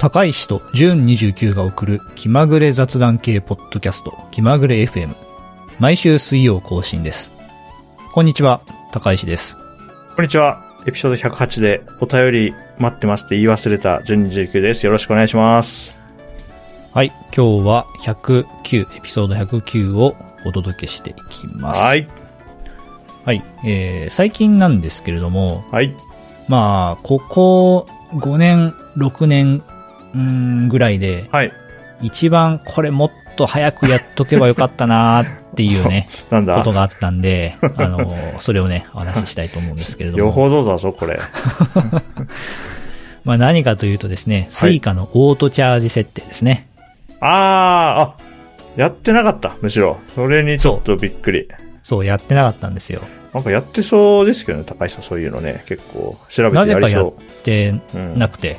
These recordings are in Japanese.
高石と純29が送る気まぐれ雑談系ポッドキャスト気まぐれ FM 毎週水曜更新ですこんにちは高石ですこんにちは。エピソード108でお便り待ってますって言い忘れた純29です。よろしくお願いします。はい今日は109エピソード109をお届けしていきますはい。はい、えー、最近なんですけれどもはい。まあここ5年6年うーんぐらいではい。一番これもっと早くやっとけばよかったなーっていうね なんだ？ことがあったんで、あの、それをね、お話ししたいと思うんですけれども。よほどだぞ、これ。まあ何かというとですね、スイカのオートチャージ設定ですね。あー、あ、やってなかった、むしろ。それにちょっとびっくり。そう、やってなかったんですよ。なんかやってそうですけどね、高橋さん、そういうのね。結構、調べなぜかやってやりそてう。うん。なくて。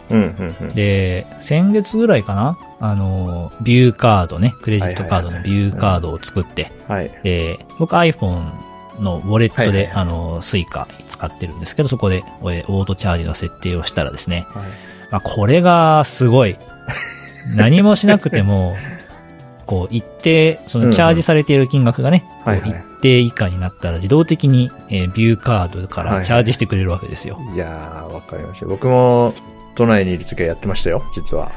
で、先月ぐらいかなあの、ビューカードね、クレジットカードのビューカードを作って、はい。で、僕 iPhone のウォレットで、あの、スイカ使ってるんですけど、そこでえオートチャージの設定をしたらですね、はい。まあ、これがすごい。何もしなくても、こう、一定、そのチャージされている金額がね、一定以下になったら自動的に、えービューカードかはいはいらチャージしてくれるわけですよ。いやー、わかりました。僕も、都内にいる時はやってましたよ、実は。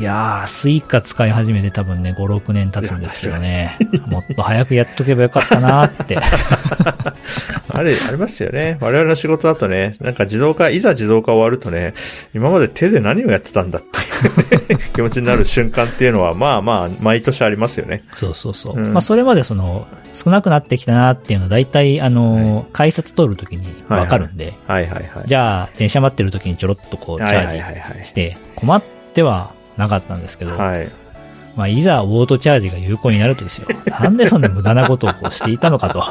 いやー、スイカ使い始めて多分ね、5、6年経つんですけどね。もっと早くやっとけばよかったなーって。あれ、ありますよね。我々の仕事だとね、なんか自動化、いざ自動化終わるとね、今まで手で何をやってたんだっていう 気持ちになる瞬間っていうのは、まあまあ、毎年ありますよね。そうそうそう。うんまあ、それまでその、少なくなってきたなーっていうのは大体、あのー、改札通るときにわかるんで、はいはいはい。じゃあ、電車待ってる時にちょろっとこう、チャはいはいはいージして、困ってはなかったんですけど、はい。はい。まあ、いざオートチャージが有効になるとですよ。なんでそんな無駄なことをこうしていたのかと。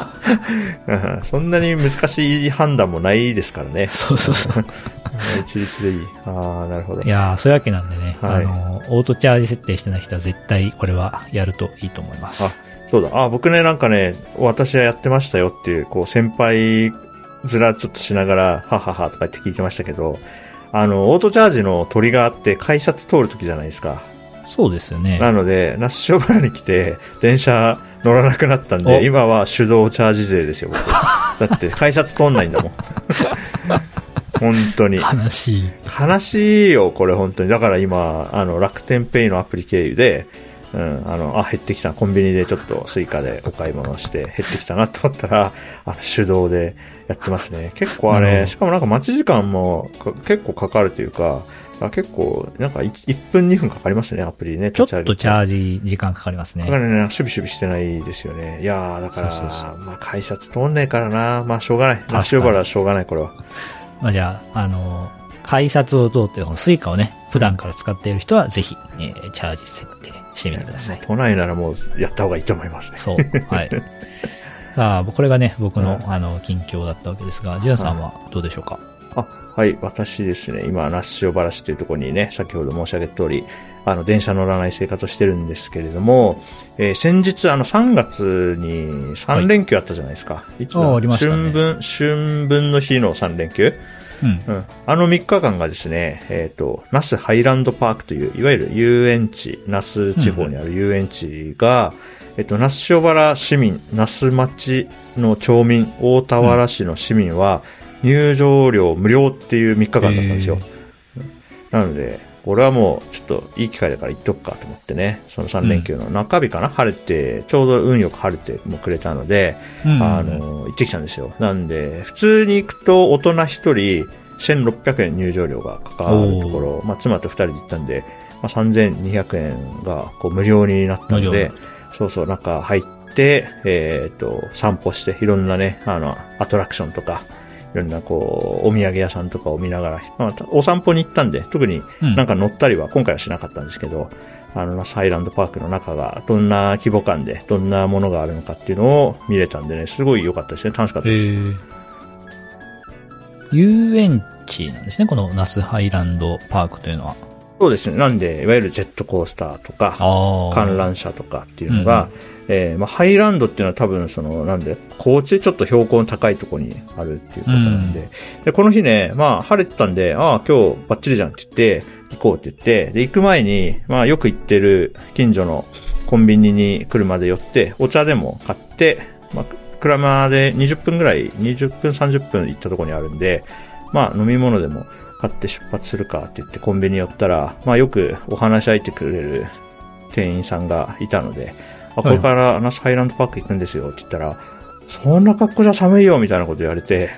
う んそんなに難しい判断もないですからね。そうそうそう。一律でいい。ああ、なるほどい。やー、そういうわけなんでね、はいあの、オートチャージ設定してない人は絶対これはやるといいと思います。あそうだ。あ、僕ね、なんかね、私はやってましたよっていう、こう、先輩ずらちょっとしながら、はははとか言って聞いてましたけど、あの、オートチャージのトリガーって改札通るときじゃないですか。そうですよね。なので、那須塩原に来て、電車乗らなくなったんおで、今は手動チャージ税ですよ、僕。だって、改札通んないんだもん。本当に。悲しい。悲しいよ、これ本当に。だから今、あの、楽天ペイのアプリ経由で、うん、あの、あ、減ってきた。コンビニでちょっとスイカでお買い物して減ってきたなと思ったら、あの、手動でやってますね。結構あれ、うんしかもなんか待ち時間もか結構かかるというか、あ結構、なんか 1, 1分2分かかりますね、アプリね。ちょっとチャージ時間かかりますねだか。らね、シュビシュビしてないですよね。いやー、だから、そうそうそまあ、改札通んないからな。まあ、しょうがない。かに那須塩原はしょうがない、これは。まあ、じゃあ、あの、改札を通って、このスイカをね、普段から使っている人は、ぜひ、オートチャージ設定してみてください。都内ならもうやった方がいいと思いますね。そう。はい。さあ、これがね、僕の、うんあの、近況だったわけですが、ジュンさんはどうでしょうか？あ、はい、私ですね、今、那須塩原市というところにね、先ほど申し上げた通り、あの、電車乗らない生活をしてるんですけれども、えー先日、あの、3月に3連休あったじゃないですか。いつだあありましたね春分、春分の日の3連休うん。うん。あの3日間がですね、えっ、と、那須ハイランドパークという、いわゆる遊園地、那須地方にある遊園地が、えっと、那須塩原市民、那須町の町民、大田原市の市民は、入場料無料っていう3日間だったんですよ。なので、これはもう、ちょっといい機会だから行っとくかと思ってね、その3連休の中日かな、晴れて、ちょうど運よく晴れてもくれたので、うん。あの、行ってきたんですよ。なんで、普通に行くと大人一人1600円入場料がかかるところ、まあ、妻と二人で行ったんで、まあ、3200円がこう無料になったの無で、そうそう、中入って、えっ、と、散歩して、いろんなね、あの、アトラクションとか、いろんなこう、お土産屋さんとかを見ながら、まあ、お散歩に行ったんで、特にうんなんか乗ったりは今回はしなかったんですけど、あの、サイランドパークの中がどんな規模感で、どんなものがあるのかっていうのを見れたんでね、すごい良かったですね。楽しかったえです。ー、遊園地なんですね、このナスハイランドパークというのは。そうですね。なんで、いわゆるジェットコースターとか。観覧車とかっていうのが、えーまあ、ハイランドっていうのは多分その、なんで、高知ちょっと標高の高いところにあるっていうことなんで、で、この日ね、まあ、晴れてたんで、ああ、今日バッチリじゃんって言って、行こうって言って、で、行く前に、まあよく行ってる近所のコンビニに車で寄って、お茶でも買って、まあ、車で20分ぐらい、20分30分行ったところにあるんで、まあ飲み物でも買って出発するかって言ってコンビニ寄ったら、まあよくお話し相手くれる店員さんがいたので、あ、これからナスハイランドパーク行くんですよって言ったら、そんな格好じゃ寒いよみたいなこと言われて。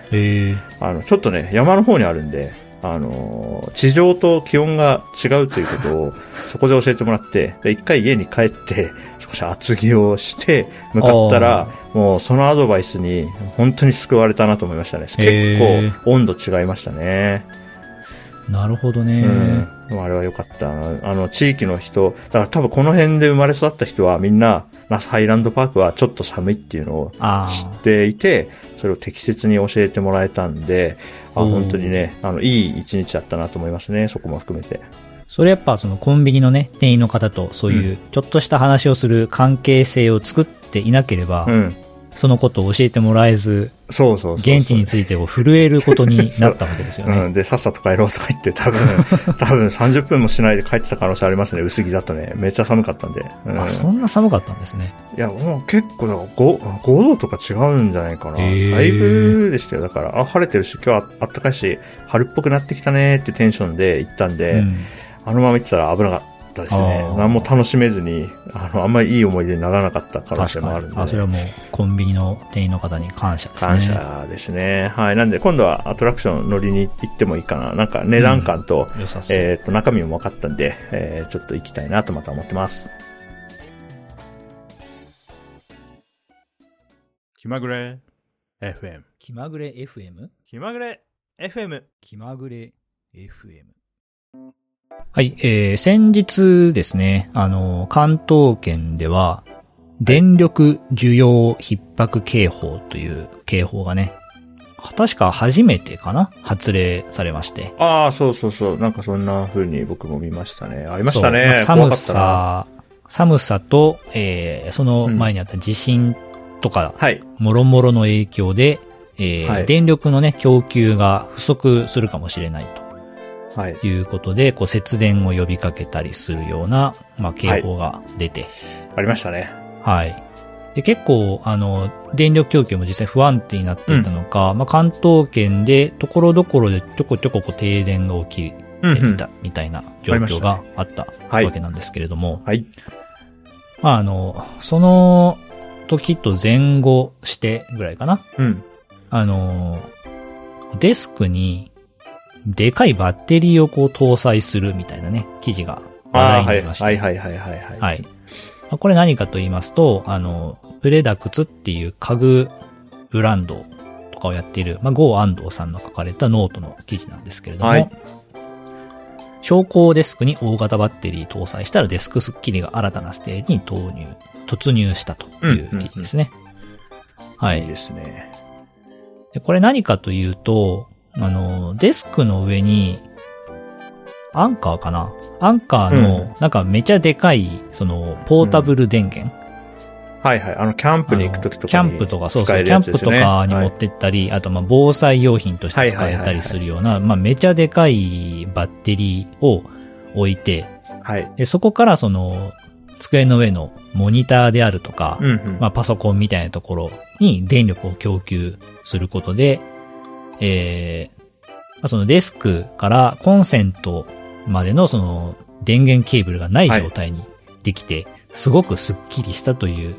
あの、ちょっとね、山の方にあるんで、あのー地上と気温が違うということを、そこで教えてもらって、で一回家に帰って、少し厚着をして、向かったら、もうそのアドバイスに、本当に救われたなと思いましたね。結構、温度違いましたね。なるほどね。うん。あれは良かったな。あの、地域の人、だから多分この辺で生まれ育った人はみんな、ナスハイランドパークはちょっと寒いっていうのをあ知っていて、それを適切に教えてもらえたんで、あうん本当にね、あの、いい一日だったなと思いますね、そこも含めて。それやっぱそのコンビニのね、店員の方とそういうちょっとした話をする関係性を作っていなければ、うん。そのことを教えてもらえず、そうそう。現地についてを震えることになったわけですよね。うん。で、さっさと帰ろうとか言って、多分、多分30分もしないで帰ってた可能性ありますね、薄着だとね。めっちゃ寒かったんで。うん、あ、そんな寒かったんですね。いや、もう結構だから 5, 5度とか違うんじゃないかな。だいぶでしたよ。だから、あ、晴れてるし、今日はあったかいし、春っぽくなってきたねってテンションで行ったんで、うんあのまま行ってたら危なかったですね何も楽しめずに、あの、あんまりいい思い出にならなかった可能性もあるんで、あ、それはもうコンビニの店員の方に感謝ですね。感謝ですね。はい。なんで、今度はアトラクション乗りに行ってもいいかな。なんか値段感と、う。えっ、と、中身も分かったんで、えーちょっと行きたいなとまた思ってます。気まぐれ FM。気まぐれ FM? 気まぐれ FM。気まぐれ FM。はい、えー、先日ですね、あの、関東圏では、電力需要逼迫警報という警報がね、確か初めてかな発令されまして。ああ、そうそうそう。なんかそんな風に僕も見ましたね。ありましたね。寒。さ、寒さと、えー、その前にあった地震とか、はい。もろもろの影響で、えーはい電力のね、供給が不足するかもしれない。ということで、こう節電を呼びかけたりするような、まあ、警報が出て、ありましたね。はい。で結構、あの、電力供給も実際不安定になっていたのか、まあ、関東圏でところどころでちょこちょここう停電が起きうんうんていたみたいな状況があったはいわけなんですけれども、はい。まあ、あの、その時と前後してぐらいかな。うん。あの、デスクにでかいバッテリーをこう搭載するみたいなね、記事が話。題になりました。はいはいはいはいはい。はい。まあこれ何かと言いますと、あの、プレダクツっていう家具ブランドとかをやっている、まあ、ゴー安藤さんの書かれたノートの記事なんですけれども、はい昇降デスクに大型バッテリー搭載したらデスクスッキリが新たなステージに投入、突入したという記事ですね。はいい。いですね。でこれ何かというと、あの、デスクの上に、アンカーかな？アンカーうんの、なんかめちゃでかい、その、ポータブル電源。はいはい。あの、キャンプに行くときとかにキャンプとか、そうそう、キャンプとかに持ってったり、あと、まあ、防災用品として使えたりするような、まあ、めちゃでかいバッテリーを置いて、はい。はい。でそこからその、机の上のモニターであるとか、うんうん。まあ、パソコンみたいなところに電力を供給することで、えーまあそのデスクからコンセントまでのその電源ケーブルがない状態にできて、すごくスッキリしたという、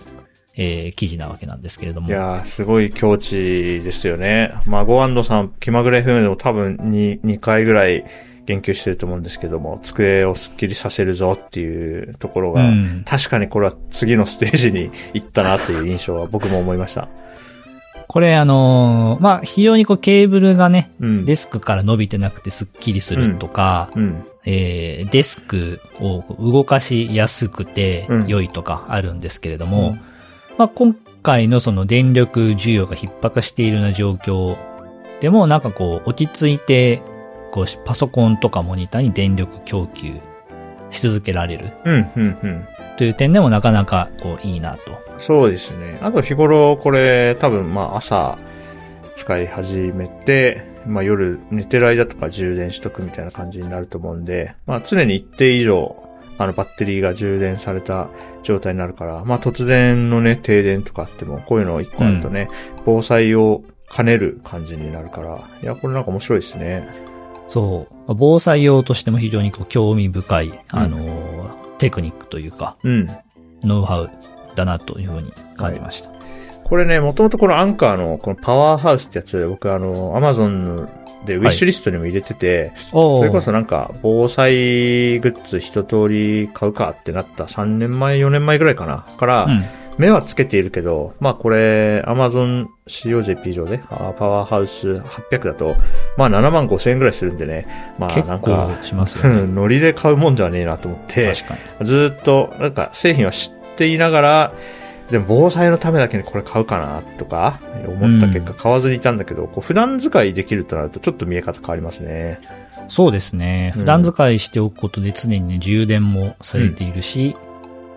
えー記事なわけなんですけれども。いやー、すごい境地ですよね。まあ、ゴアンドさん、気まぐれ FM でも多分2、2回ぐらい言及してると思うんですけども、机をスッキリさせるぞっていうところが、うん確かにこれは次のステージに行ったなっていう印象は僕も思いました。これあのーまあ、非常にこうケーブルがね、うん。デスクから伸びてなくてスッキリするとか、うん。えーデスクを動かしやすくてうん良いとかあるんですけれども、うんまあ、今回のその電力需要が逼迫しているような状況でもなんかこう落ち着いてこうパソコンとかモニターに電力供給し続けられるうん、うん、うん。という点でもなかなかこういいなと。そうですね。あと日頃これ多分まあ朝使い始めて、まあ夜寝てる間とか充電しとくみたいな感じになると思うんで、まあ常に一定以上、あのバッテリーが充電された状態になるから、まあ突然のね、停電とかあっても、こういうの一個あるとね、うん、防災を兼ねる感じになるから、いや、これなんか面白いですね。そう。防災用としても非常にこう興味深い、あの、うん、テクニックというか、うん。ノウハウだなというふうに感じました。はい、これね、もともとこのアンカーのこのパワーハウスってやつ、僕あの、アマゾンでウィッシュリストにも入れてて、はい、それこそなんか防災グッズ一通り買うかってなった3年前、4年前ぐらいかな。から、うん目はつけているけど、まあこれ、Amazon COJP 上で、パワーハウス800だと、まあ7万5千円ぐらいするんでね。まあなんか、しますよね、ノリで買うもんではねえなと思って、ずっと、なんか製品は知っていながら、でも防災のためだけにこれ買うかなとか思った結果買わずにいたんだけど、うん、こう普段使いできるとなるとちょっと見え方変わりますね。そうですね。普段使いしておくことで常にね、充電もされているし、うん、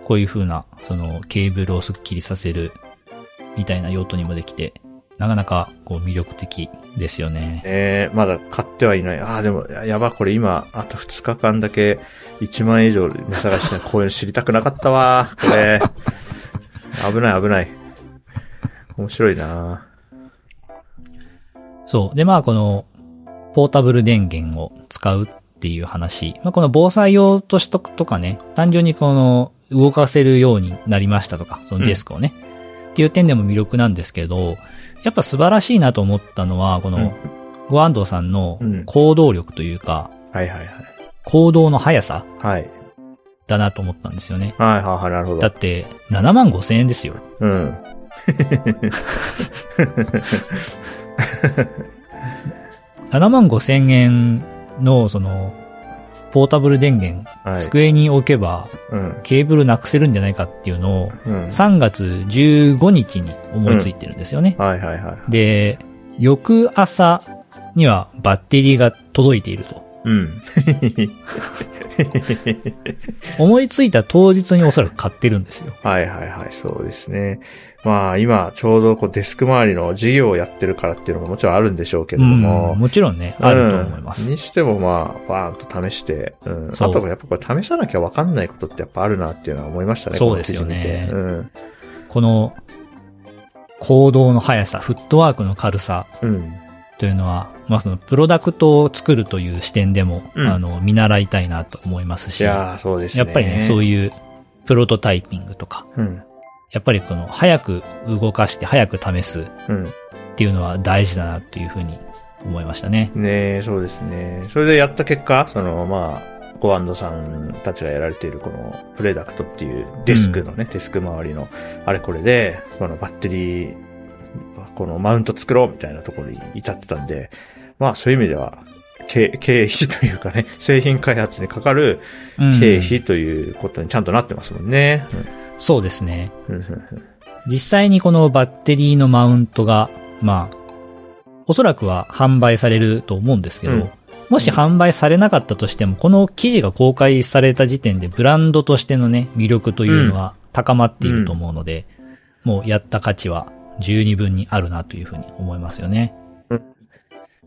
こういう風な、そのケーブルをスッキリさせるみたいな用途にもできて、なかなかこう魅力的ですよね。ええー、まだ買ってはいない。ああ、でも、やば、これ今、あと2日間だけ1万円以上値下がりして、こういうの知りたくなかったわ、これ。危ない危ない。面白いなそう。で、まあ、この、ポータブル電源を使うっていう話。まあ、この防災用としとくとかね、単純にこの、動かせるようになりましたとか、そのデスクをね、うん、っていう点でも魅力なんですけど、やっぱ素晴らしいなと思ったのは、この、ご安藤さんの行動力というか、うん、はいはいはい。行動の速さ。はい。だなと思ったんですよね。はいはいはい、なるほど。だって、7万5千円ですよ。うん。7万5千円の、その、ポータブル電源、はい、机に置けば、うん、ケーブルなくせるんじゃないかっていうのを、うん、3月15日に思いついてるんですよね。うん、はいはいはい。で、翌朝にはバッテリーが届いていると。うん。思いついた当日におそらく買ってるんですよ。はいはいはい、そうですね。まあ今ちょうどこうデスク周りの事業をやってるからっていうのももちろんあるんでしょうけれども。うん、もちろんね、あると思います。にしてもまあ、バーンと試して、うん。あとやっぱこれ試さなきゃわかんないことってやっぱあるなっていうのは思いましたね。そうですよね。うん。この、行動の速さ、フットワークの軽さ。うん。というのは、まあそのプロダクトを作るという視点でも、うん、あの、見習いたいなと思いますし。いやそうですね。やっぱりね、そういうプロトタイピングとか、うん、やっぱりこの早く動かして早く試すっていうのは大事だなっていうふうに思いましたね。ねそうですね。それでやった結果、その、まあ、ゴアンドさんたちがやられているこのプレダクトっていうデスクのね、うん、デスク周りのあれこれで、このバッテリーこのマウント作ろうみたいなところに至ってたんで、まあそういう意味では、経経費というかね、製品開発にかかる経費ということにちゃんとなってますもんね。うん、そうですね。実際にこのバッテリーのマウントが、まあ、おそらくは販売されると思うんですけど、うん、もし販売されなかったとしても、この記事が公開された時点でブランドとしてのね、魅力というのは高まっていると思うので、うん、もうやった価値は十二分にあるなというふうに思いますよね。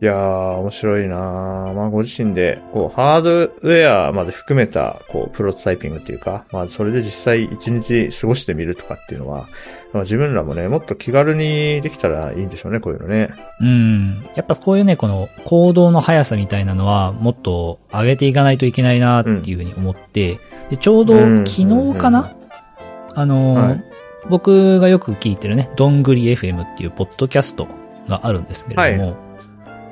いやー、面白いなーまあ、ご自身で、こう、ハードウェアまで含めた、こう、プロトタイピングっていうか、まあ、それで実際一日過ごしてみるとかっていうのは、まあ、自分らもね、もっと気軽にできたらいいんでしょうね、こういうのね。うん。やっぱこういうね、この行動の速さみたいなのは、もっと上げていかないといけないなっていうふうに思って、うん、でちょうど昨日かな、あのーはい、僕がよく聞いてるね、どんぐり FM っていうポッドキャストがあるんですけれども、はい、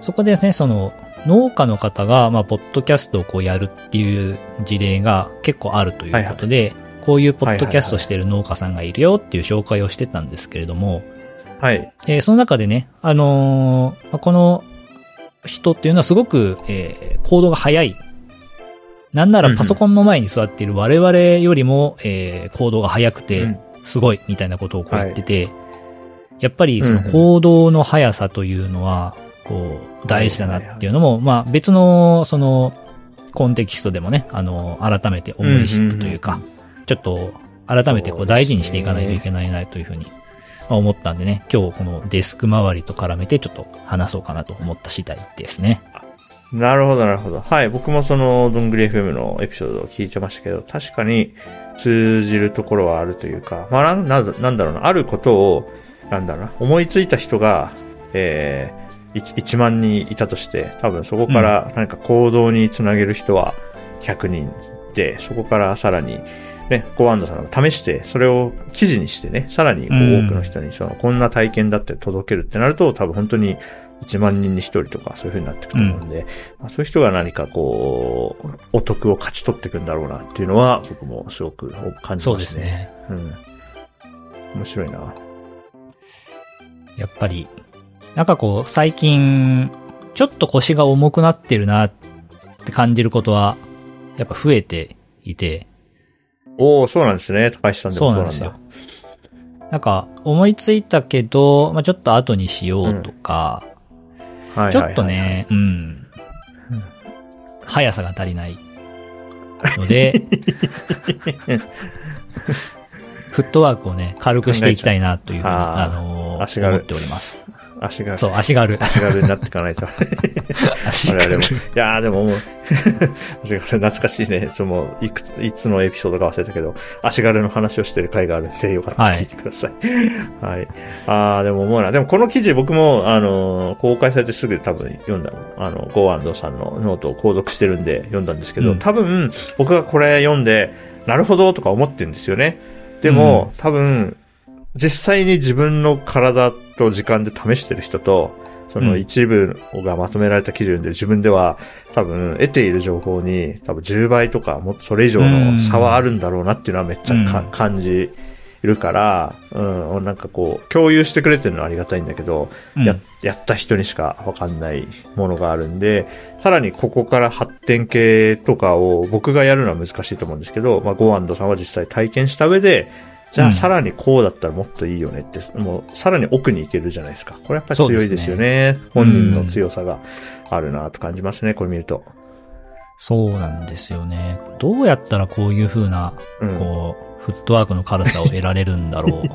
そこでですね、その、農家の方が、まあ、ポッドキャストをこうやるっていう事例が結構あるということで、はいはい、こういうポッドキャストしてる農家さんがいるよっていう紹介をしてたんですけれども、はい。えー、その中でね、あのー、この人っていうのはすごく、えー、行動が早い。なんならパソコンの前に座っている我々よりも、えー、行動が早くて、うんすごいみたいなことをこう言ってて、はい、やっぱりその行動の速さというのは、こう、大事だなっていうのも、まあ別の、その、コンテキストでもね、あの、改めて思い知ったというか、ちょっと、改めてこう大事にしていかないといけないなというふうにまあ思ったんでね、今日このデスク周りと絡めてちょっと話そうかなと思った次第ですね。なるほど、なるほど。はい。僕もその、どんぐり FM のエピソードを聞いてましたけど、確かに通じるところはあるというか、まあ、なんなんだなんだろうな、あることを、なんだろうな、思いついた人が、えー、1, 1万人いたとして、多分そこから何か行動につなげる人は100人で、そこからさらに、ね、ゴアンドさんが試して、それを記事にしてね、さらに多くの人にその、こんな体験だって届けるってなると、多分本当に1万人に1人とかそういう風になっていくと思うんで、まあ、そういう人が何かこう、お得を勝ち取っていくんだろうなっていうのは、僕もすごく感じそうますね。ですね。うん。面白いな。やっぱり、なんかこう、最近、ちょっと腰が重くなってるなって感じることは、やっぱ増えていて、おおそうなんですね。高橋さんでもそうなんだ。そうなんなんか、思いついたけど、まあちょっと後にしようとか、はいはいはいちょっと。ね、うん、速さが足りないので、フットワークをね、軽くしていきたいなというふうに、あのー思っております。足が、そう、足軽。足軽になっていかないと。足我々も。い軽。やーでももう、足軽懐かしいね。ちょっともう、いくつ、いつのエピソードか忘れたけど、足軽の話をしてる回があるんで、よかったら聞いてください。はい。あーでも思うな。でもこの記事僕も、あのー公開されてすぐ多分読んだの。あの、ゴーアンドさんのノートを購読してるんで読んだんですけど、うん多分、僕がこれ読んで、なるほどとか思ってるんですよね。でも、多分、実際に自分の体と時間で試してる人と、そのうん。一部がまとめられた記事を読んでる自分では、多分得ている情報に多分10倍とかもっとそれ以上の差はあるんだろうなっていうのはめっちゃか、うん。感じるから、うん、なんかこう、共有してくれてるのはありがたいんだけど、うん。や、やった人にしかわかんないものがあるんで、さらにここから発展系とかを僕がやるのは難しいと思うんですけど、まあ、ゴーアンドさんは実際体験した上で、じゃうんあさらにこうだったらもっといいよねって、もうさらに奥に行けるじゃないですか。これやっぱり強いですよね。本人の強さがあるなと感じますね、これ見ると。そうなんですよね。どうやったらこういう風な、うん。こう、フットワークの軽さを得られるんだろう。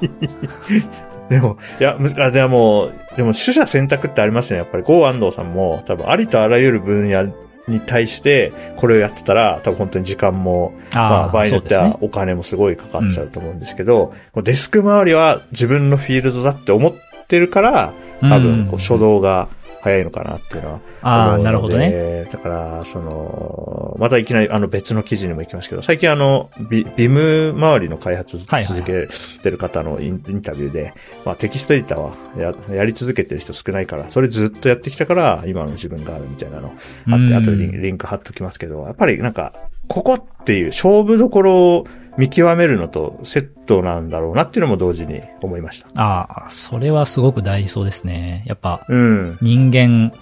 でも、いや、むあでも、でも、取捨選択ってありますね。やっぱり、ゴー安藤さんも、多分、ありとあらゆる分野に対して、これをやってたら、多分本当に時間も、まあ、場合によって。はお金もすごいかかっちゃうと思うんですけど、こうデスク周りは自分のフィールドだって思ってるから、多分、こう、初動が早いのかなっていうのはああ、なるほどね。。だから、その、またいきなりあの別の記事にも行きますけど、最近あの、ビビム周りの開発続けてる方のイン,、タビューで、まあテキストエディターはややり続けてる人少ないから、それずっとやってきたから、今の自分があるみたいなのあって、うん後でリンリンク貼っときますけど、やっぱりなんか、ここっていう勝負どころを見極めるのとセットなんだろうなっていうのも同時に思いました。ああ、それはすごく大事そうですね。やっぱ、うん。人間、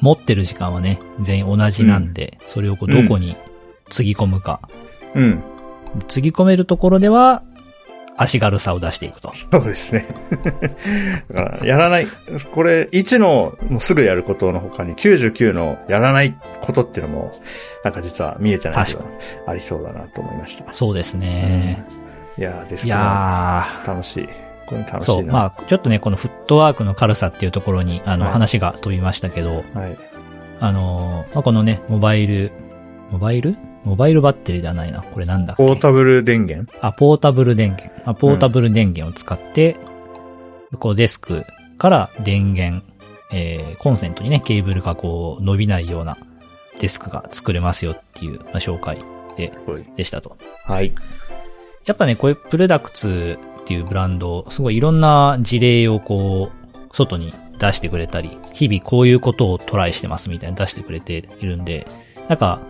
持ってる時間はね、全員同じなんで、それをこう、どこにつぎ込むか。うん。つぎ込めるところでは、足軽さを出していくと。そうですね。だから、やらない、これ、1のもうすぐやることの他に99のやらないことっていうのも、なんか実は見えてないけど確ありそうだなと思いました。そうですね。いやーですいや楽しい。これ楽ー、そう、しいな。まあ、ちょっとね、このフットワークの軽さっていうところに、あの、はい話が飛びましたけど、はい。あのー、まあ、このね、モバイル、モバイル？モバイルバッテリーではないな。これなんだっけ？ポータブル電源？あ、ポータブル電源。あポータブル電源を使って、こうデスクから電源、えー、コンセントにね、ケーブルがこう伸びないようなデスクが作れますよっていう、まあ、紹介で、でしたと。はい。やっぱね、こういうプレダクツっていうブランド、すごいいろんな事例をこう、外に出してくれたり、日々こういうことをトライしてますみたいに出してくれているんで、なんか、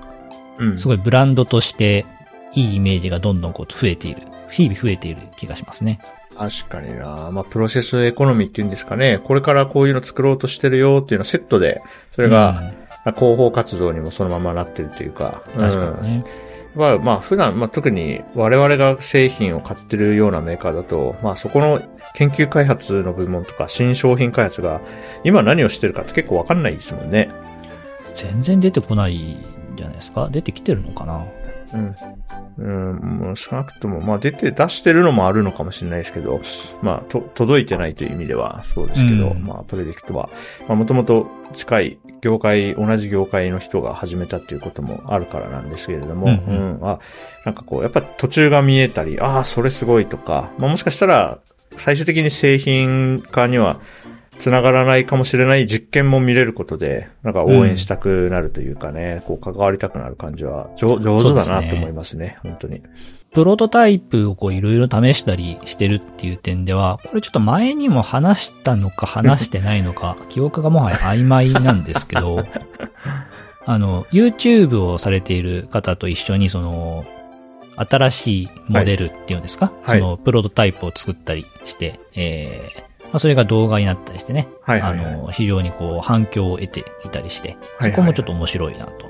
うん。すごいブランドとして、いいイメージがどんどんこう増えている。日々増えている気がしますね。確かになまあ、プロセスエコノミーっていうんですかね。これからこういうの作ろうとしてるよっていうのをセットで、それが、広報活動にもそのままなってるというか。確かにね。まあ、まあ、普段、まあ、特に我々が製品を買ってるようなメーカーだと、まあ、そこの研究開発の部門とか新商品開発が今何をしてるかって結構わかんないですもんね。全然出てこないんじゃないですか？出てきてるのかな？うん。うん、もう少なくとも、まあ出て、出してるのもあるのかもしれないですけど、まあ、と、届いてないという意味ではそうですけど、うん。まあ、プレディクトは、まあもともと近い業界、同じ業界の人が始めたっていうこともあるからなんですけれども、ううん。ん、あ、なんかこう、やっぱ途中が見えたり、ああ、それすごいとか、まあもしかしたら、最終的に製品化には繋がらないかもしれない実験も見れることで、なんか応援したくなるというかね、こう関わりたくなる感じは上上手だなと思いますね、本当に。プロトタイプをこういろいろ試したりしてるっていう点では、これちょっと前にも話したのか話してないのか、記憶がもはや曖昧なんですけど、あの、YouTube をされている方と一緒にその、新しいモデルっていうんですか、はい。そのプロトタイプを作ったりして、えーまあ、それが動画になったりしてね、はいはい、はい。あの、非常にこう反響を得ていたりして、はいはいそこもちょっと面白いなと。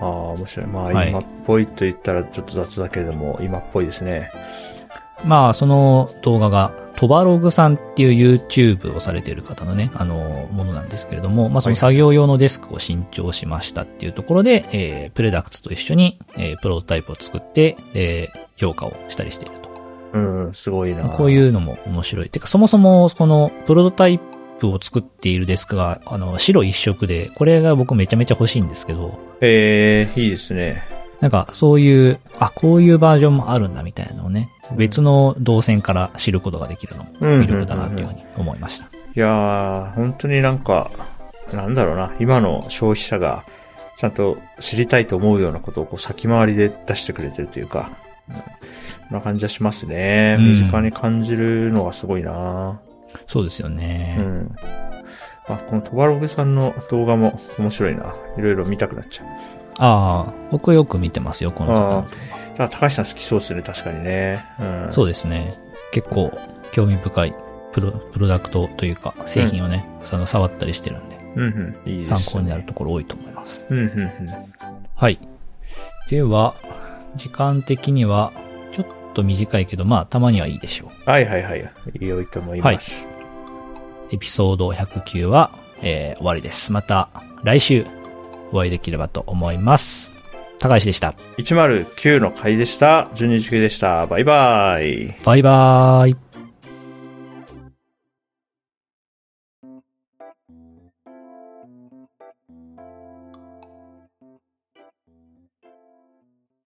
ああ、面白い。まあ、はい今っぽいと言ったらちょっと雑だけれども、今っぽいですね。まあ、その動画が、トバログさんっていう YouTube をされている方のね、あの、ものなんですけれども、まあ、その作業用のデスクを新調しましたっていうところで、えー、プレダクツと一緒に、えー、プロトタイプを作って、えー、評価をしたりしていると。うん、すごいな。こういうのも面白い。てか、そもそも、この、プロトタイプを作っているデスクが、あの、白一色で、これが僕めちゃめちゃ欲しいんですけど、ええいいですね。なんか、そういう、あ、こういうバージョンもあるんだみたいなのをね、別の動線から知ることができるのも魅力だなというふうに思いました。いやー、本当になんか、なんだろうな、今の消費者が、ちゃんと知りたいと思うようなことをこう先回りで出してくれてるというか、うん、そんな感じはしますね。うん身近に感じるのがすごいなそうですよね。うん。あ、このトバログさんの動画も面白いな。いろいろ見たくなっちゃう。ああ、僕よく見てますよ、この方の動画。あ高橋さん好きそうですね、確かにね。うん。そうですね。結構興味深いプロプロダクトというか製品をね、その触ったりしてるんで、うんうん。いいです、参考になるところ多いと思います。うんうんうん。はい。では、時間的にはちょっと短いけど、まあ、たまにはいいでしょう。はいはいはい。良いと思います。エピソード109は、えー終わりです。また来週お会いできればと思います。高橋でした。109の回でした。12時9でした。バイバイ。バイバーイ。